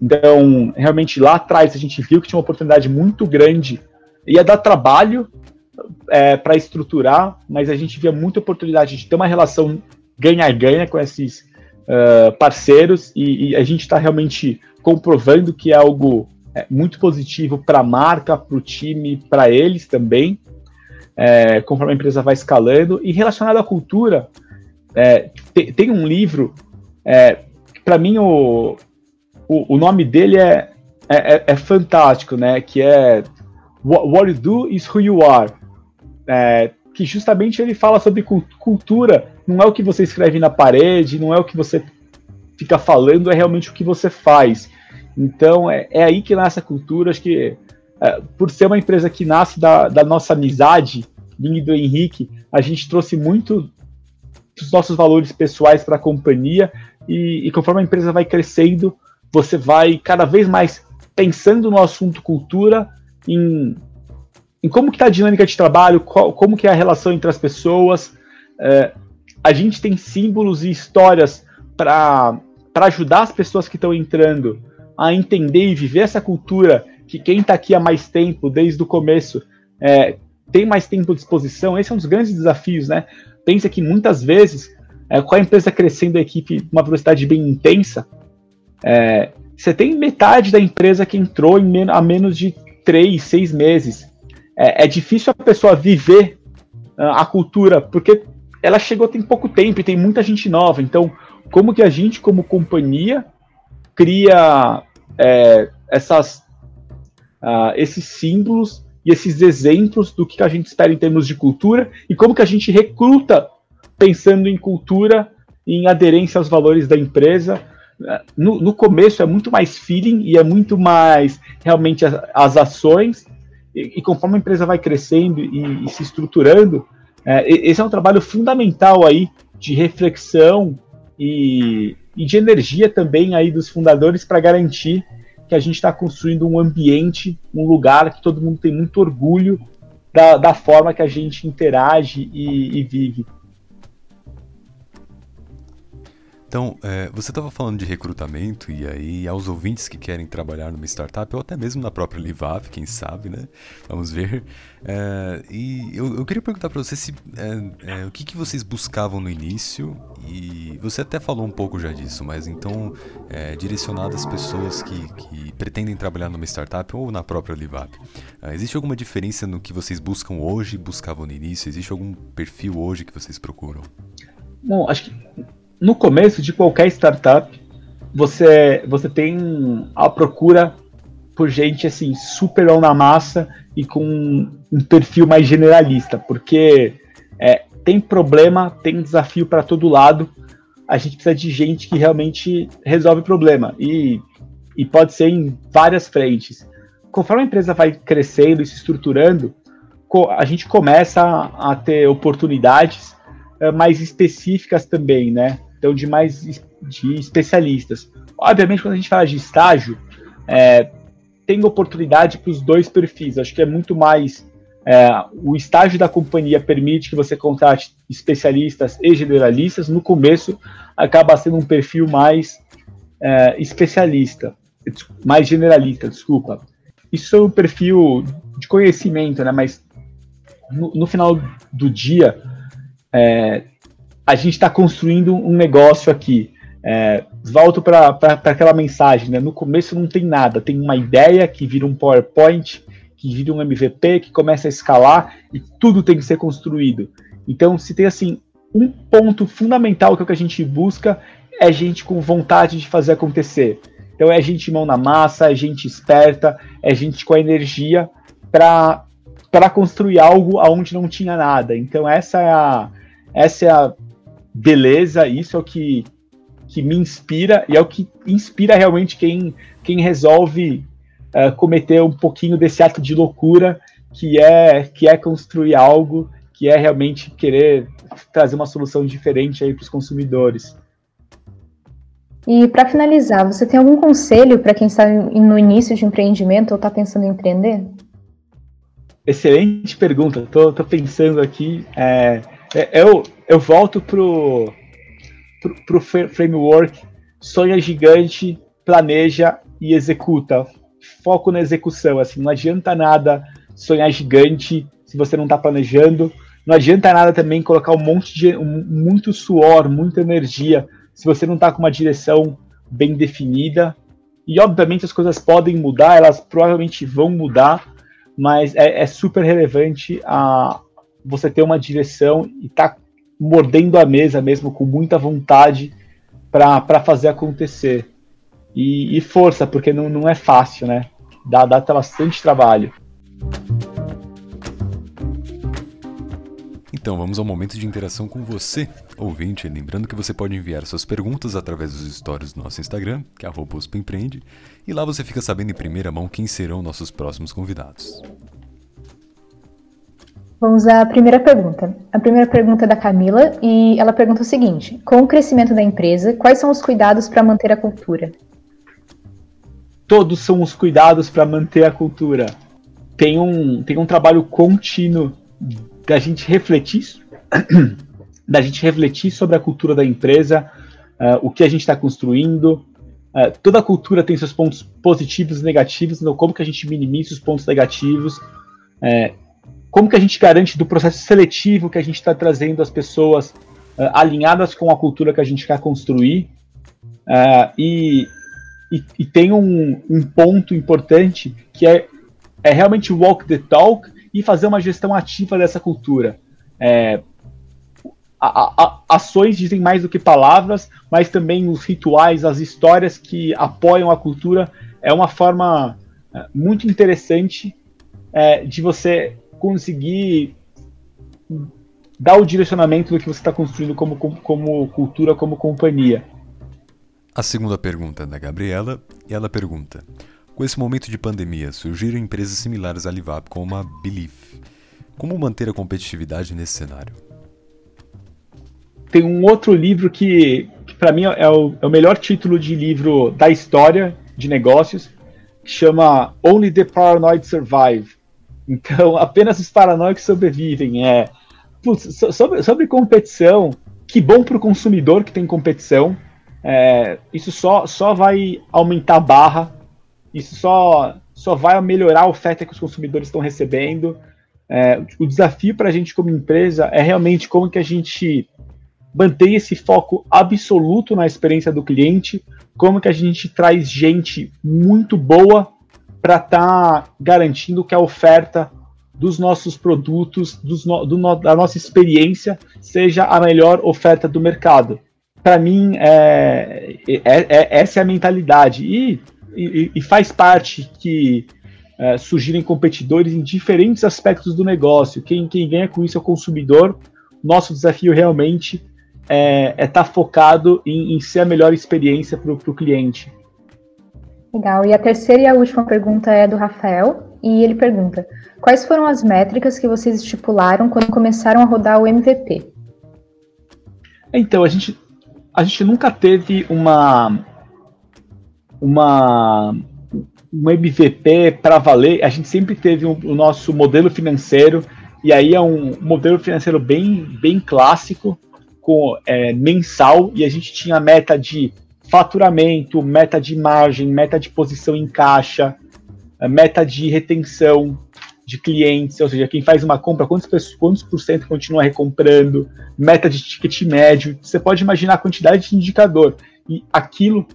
Então, realmente lá atrás a gente viu que tinha uma oportunidade muito grande, ia dar trabalho, é, para estruturar, mas a gente via muita oportunidade de ter uma relação ganha-ganha com esses uh, parceiros e, e, a gente está realmente comprovando que é algo é, muito positivo para a marca, para o time, para eles também, é, conforme a empresa vai escalando. E relacionado à cultura, é, tem, tem, um livro, é, para mim o, o, o, nome dele é, é, fantástico, né? Que é what, you do is who you are. É, que justamente ele fala sobre cultura, não é o que você escreve na parede, não é o que você fica falando, é realmente o que você faz. Então é, é aí que nasce a cultura. Acho que é, por ser uma empresa que nasce da, da nossa amizade, minha e do Henrique, a gente trouxe muito dos nossos valores pessoais para a companhia e, e conforme a empresa vai crescendo, você vai cada vez mais pensando no assunto cultura, em, em como que está a dinâmica de trabalho, qual, como que é a relação entre as pessoas. É, a gente tem símbolos e histórias para ajudar as pessoas que estão entrando a entender e viver essa cultura que quem está aqui há mais tempo, desde o começo, é, tem mais tempo à disposição. Esse é um dos grandes desafios, né? Pensa que muitas vezes, é, com a empresa crescendo a equipe uma velocidade bem intensa, é, você tem metade da empresa que entrou em men a menos de três, seis meses. É, é difícil a pessoa viver uh, a cultura, porque ela chegou tem pouco tempo e tem muita gente nova. Então, como que a gente, como companhia, cria é, essas, uh, esses símbolos e esses exemplos do que a gente espera em termos de cultura e como que a gente recruta pensando em cultura em aderência aos valores da empresa. No, no começo é muito mais feeling e é muito mais realmente as, as ações, e, conforme a empresa vai crescendo e, e se estruturando, é, esse é um trabalho fundamental aí de reflexão e, e de energia também aí dos fundadores para garantir que a gente está construindo um ambiente, um lugar que todo mundo tem muito orgulho da, da forma que a gente interage e, e vive. Então, é, você estava falando de recrutamento e aí aos ouvintes que querem trabalhar numa startup ou até mesmo na própria Livap, quem sabe, né? Vamos ver. É, e eu, eu, queria perguntar para você se é, é, o que, que vocês buscavam no início e você até falou um pouco já disso, mas então é, direcionado às pessoas que, que, pretendem trabalhar numa startup ou na própria Livap, é, existe alguma diferença no que vocês buscam hoje buscavam no início? Existe algum perfil hoje que vocês procuram? Bom, acho que no começo de qualquer startup, você, você tem a procura por gente assim, super na massa e com um perfil mais generalista, porque é, tem problema, tem desafio para todo lado. A gente precisa de gente que realmente resolve problema e, e pode ser em várias frentes. Conforme a empresa vai crescendo e se estruturando, a gente começa a, a ter oportunidades é, mais específicas também, né? Então de mais de especialistas. Obviamente, quando a gente fala de estágio, é, tem oportunidade para os dois perfis. Acho que é muito mais. É, o estágio da companhia permite que você contrate especialistas e generalistas. No começo, acaba sendo um perfil mais é, especialista, mais generalista, desculpa. Isso é um perfil de conhecimento, né? Mas no, no final do dia, é, a gente está construindo um negócio aqui. É, volto para aquela mensagem, né? No começo não tem nada, tem uma ideia que vira um PowerPoint, que vira um MVP, que começa a escalar e tudo tem que ser construído. Então, se tem assim um ponto fundamental que é o que a gente busca é gente com vontade de fazer acontecer. Então é gente mão na massa, é gente esperta, é gente com a energia para para construir algo aonde não tinha nada. Então essa é a essa é a beleza, isso é o que, que me inspira e é o que inspira realmente quem, quem resolve uh, cometer um pouquinho desse ato de loucura que é, que é construir algo, que é realmente querer trazer uma solução diferente aí para os consumidores. E para finalizar, você tem algum conselho para quem está no início de empreendimento ou está pensando em empreender? Excelente pergunta. Estou pensando aqui. É, é, eu, eu volto pro, pro, pro framework sonha gigante, planeja e executa. Foco na execução, assim, não adianta nada sonhar gigante se você não está planejando. Não adianta nada também colocar um monte de um, muito suor, muita energia se você não está com uma direção bem definida. E obviamente as coisas podem mudar, elas provavelmente vão mudar, mas é, é super relevante a, você ter uma direção e tá mordendo a mesa mesmo com muita vontade para fazer acontecer. e, e força, porque não, não é fácil, né? Dá, dá bastante trabalho. Então vamos ao momento de interação com você, ouvinte. Lembrando que você pode enviar suas perguntas através dos stories do nosso Instagram, que é @empreende, e lá você fica sabendo em primeira mão quem serão nossos próximos convidados. Vamos à primeira pergunta. A primeira pergunta é da Camila e ela pergunta o seguinte: Com o crescimento da empresa, quais são os cuidados para manter a cultura? Todos são os cuidados para manter a cultura. Tem um, tem um trabalho contínuo da gente refletir, [CLEARS THROAT] da gente refletir sobre a cultura da empresa, uh, o que a gente está construindo. Uh, toda cultura tem seus pontos positivos e negativos, então como que a gente minimiza os pontos negativos. Uh, como que a gente garante do processo seletivo que a gente está trazendo as pessoas uh, alinhadas com a cultura que a gente quer construir. Uh, e, e, e, tem um, um, ponto importante que é, é realmente walk the talk e fazer uma gestão ativa dessa cultura. É, a, a, ações dizem mais do que palavras, mas também os rituais, as histórias que apoiam a cultura é uma forma muito interessante é, de você conseguir dar o direcionamento do que você está construindo como, como, cultura, como companhia. A segunda pergunta é da Gabriela, e ela pergunta: Com esse momento de pandemia, surgiram empresas similares à Livap, como a Belief. Como manter a competitividade nesse cenário? Tem um outro livro que, que para mim é o, é o melhor título de livro da história de negócios, que chama Only the Paranoid Survive então, apenas os paranoicos sobrevivem. É, putz, sobre, sobre competição, que bom para o consumidor que tem competição. É, isso só, só vai aumentar a barra, isso só, só vai melhorar a oferta que os consumidores estão recebendo. É, o desafio para a gente como empresa é realmente como que a gente mantém esse foco absoluto na experiência do cliente, como que a gente traz gente muito boa para estar tá garantindo que a oferta dos nossos produtos, dos no, do, da nossa experiência, seja a melhor oferta do mercado. Para mim, é, é, é, essa é a mentalidade. E, e, e faz parte que é, surgirem competidores em diferentes aspectos do negócio. Quem, quem ganha com isso é o consumidor. Nosso desafio realmente é estar tá focado em, em, ser a melhor experiência para o cliente. Legal. E a terceira e a última pergunta é do Rafael, e ele pergunta: Quais foram as métricas que vocês estipularam quando começaram a rodar o MVP? Então, a gente, a gente nunca teve uma uma um MVP para valer. A gente sempre teve um, o nosso modelo financeiro e aí é um modelo financeiro bem bem clássico com é, mensal e a gente tinha a meta de faturamento, meta de margem, meta de posição em caixa, eh, meta de retenção de clientes, ou seja, quem faz uma compra, quantos, quantos por cento continua recomprando, meta de ticket médio, você pode imaginar a quantidade de indicador. E aquilo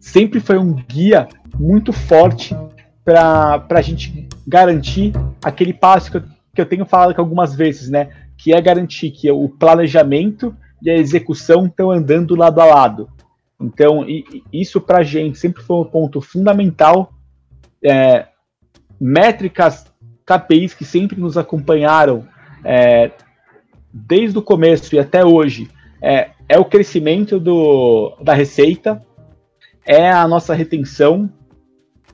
sempre foi um guia muito forte para a gente garantir aquele passo que eu, que eu tenho falado aqui algumas vezes, né? Que é garantir que o planejamento e a execução estão andando lado a lado. Então, isso para a gente sempre foi um ponto fundamental. É, métricas, KPIs que sempre nos acompanharam é, desde o começo e até hoje é, é o crescimento do, da receita, é a nossa retenção,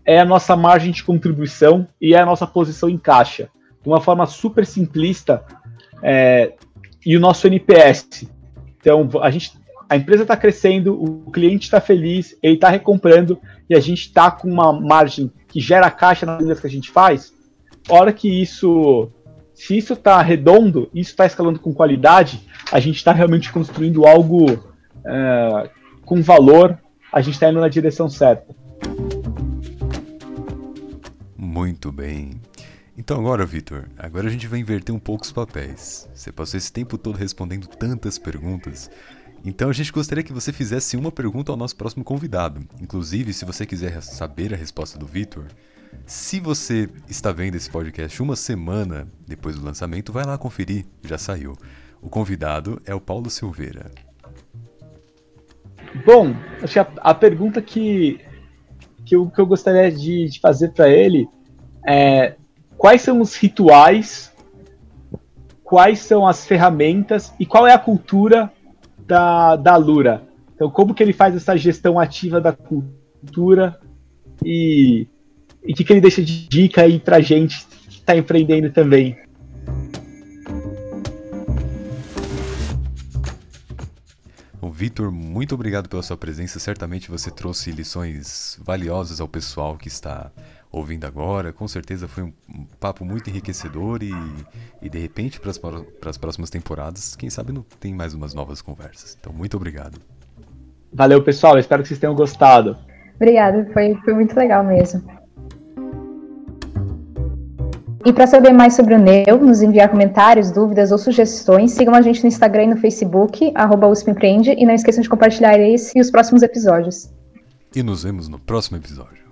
é a nossa margem de contribuição e é a nossa posição em caixa. De uma forma super simplista, é, e o nosso NPS. Então, a gente a empresa está crescendo, o cliente está feliz, ele está recomprando e a gente está com uma margem que gera caixa nas vendas que a gente faz. Hora que isso, se isso está redondo, isso está escalando com qualidade, a gente está realmente construindo algo é, com valor, a gente está indo na direção certa. Muito bem. Então agora, Vitor, agora a gente vai inverter um pouco os papéis. Você passou esse tempo todo respondendo tantas perguntas. Então a gente gostaria que você fizesse uma pergunta ao nosso próximo convidado. Inclusive, se você quiser saber a resposta do Vitor, se você está vendo esse podcast uma semana depois do lançamento, vai lá conferir, já saiu. O convidado é o Paulo Silveira. bom, acho que a, a pergunta que, que, eu, que eu gostaria de, de fazer para ele é quais são os rituais, quais são as ferramentas e qual é a cultura da, da Lura? Então, como que ele faz essa gestão ativa da cultura e o que, que ele deixa de dica aí pra gente que está empreendendo também? Vitor, muito obrigado pela sua presença. Certamente você trouxe lições valiosas ao pessoal que está ouvindo agora. Com certeza foi um, papo muito enriquecedor e, e de repente, para as próximas temporadas, quem sabe não tem mais umas novas conversas. Então, muito obrigado. Valeu, pessoal. Espero que vocês tenham gostado. Obrigada, foi, foi muito legal mesmo. E para saber mais sobre o Neu, nos enviar comentários, dúvidas ou sugestões, sigam a gente no Instagram e no Facebook, arroba Empreende, e não esqueçam de compartilhar esse e os próximos episódios. E nos vemos no próximo episódio.